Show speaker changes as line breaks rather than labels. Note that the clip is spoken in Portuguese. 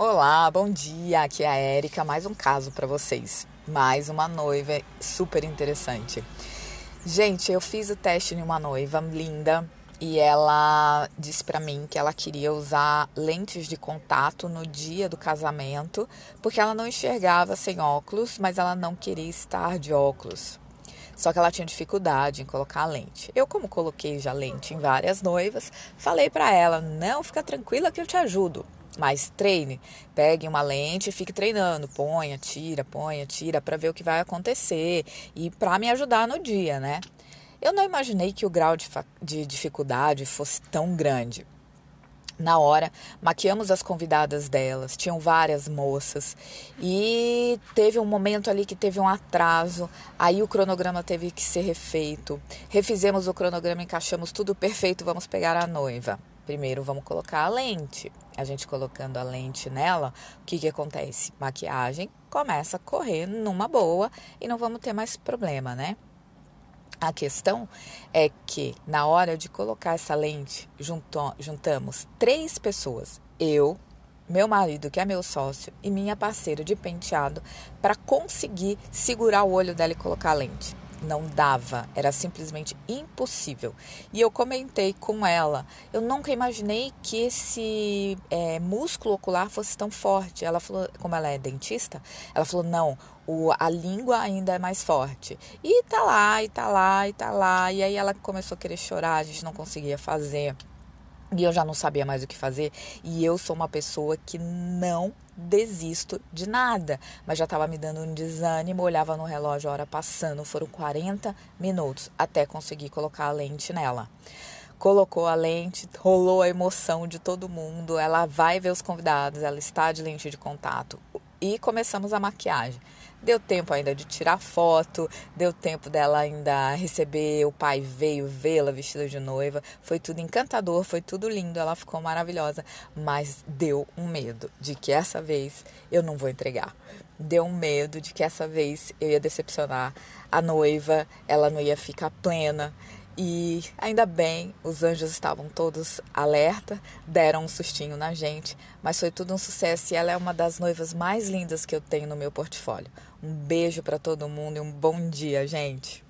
Olá, bom dia. Aqui é a Érica, mais um caso para vocês. Mais uma noiva super interessante. Gente, eu fiz o teste em uma noiva linda e ela disse para mim que ela queria usar lentes de contato no dia do casamento, porque ela não enxergava sem óculos, mas ela não queria estar de óculos. Só que ela tinha dificuldade em colocar a lente. Eu, como coloquei já lente em várias noivas, falei para ela: "Não, fica tranquila que eu te ajudo". Mas treine, pegue uma lente e fique treinando, ponha, tira, ponha, tira, para ver o que vai acontecer e para me ajudar no dia, né? Eu não imaginei que o grau de, de dificuldade fosse tão grande. Na hora, maquiamos as convidadas delas, tinham várias moças e teve um momento ali que teve um atraso, aí o cronograma teve que ser refeito. Refizemos o cronograma, encaixamos tudo perfeito, vamos pegar a noiva. Primeiro vamos colocar a lente. A gente colocando a lente nela, o que, que acontece? Maquiagem começa a correr numa boa e não vamos ter mais problema, né? A questão é que na hora de colocar essa lente, junto, juntamos três pessoas. Eu, meu marido, que é meu sócio, e minha parceira de penteado, para conseguir segurar o olho dela e colocar a lente não dava, era simplesmente impossível. E eu comentei com ela, eu nunca imaginei que esse é, músculo ocular fosse tão forte. Ela falou, como ela é dentista, ela falou, não, o, a língua ainda é mais forte. E tá lá, e tá lá, e tá lá. E aí ela começou a querer chorar, a gente não conseguia fazer. E eu já não sabia mais o que fazer. E eu sou uma pessoa que não desisto de nada. Mas já estava me dando um desânimo. Olhava no relógio, a hora passando. Foram 40 minutos até conseguir colocar a lente nela. Colocou a lente, rolou a emoção de todo mundo. Ela vai ver os convidados, ela está de lente de contato. E começamos a maquiagem. Deu tempo ainda de tirar foto, deu tempo dela ainda receber, o pai veio vê-la vestida de noiva. Foi tudo encantador, foi tudo lindo, ela ficou maravilhosa, mas deu um medo de que essa vez eu não vou entregar. Deu um medo de que essa vez eu ia decepcionar a noiva, ela não ia ficar plena. E ainda bem, os anjos estavam todos alerta, deram um sustinho na gente, mas foi tudo um sucesso e ela é uma das noivas mais lindas que eu tenho no meu portfólio. Um beijo para todo mundo e um bom dia, gente.